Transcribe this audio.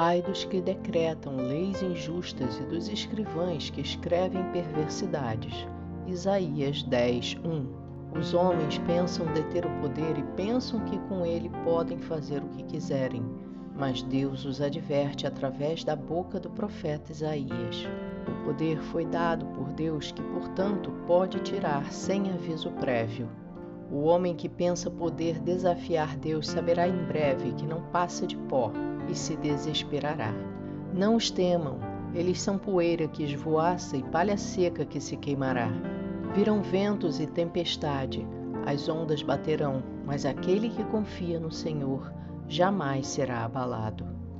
Ai dos que decretam leis injustas e dos escrivães que escrevem perversidades. Isaías 10, 1. Os homens pensam deter o poder e pensam que com ele podem fazer o que quiserem, mas Deus os adverte através da boca do profeta Isaías. O poder foi dado por Deus que, portanto, pode tirar sem aviso prévio. O homem que pensa poder desafiar Deus saberá em breve que não passa de pó e se desesperará. Não os temam, eles são poeira que esvoaça e palha seca que se queimará. Virão ventos e tempestade, as ondas baterão, mas aquele que confia no Senhor jamais será abalado.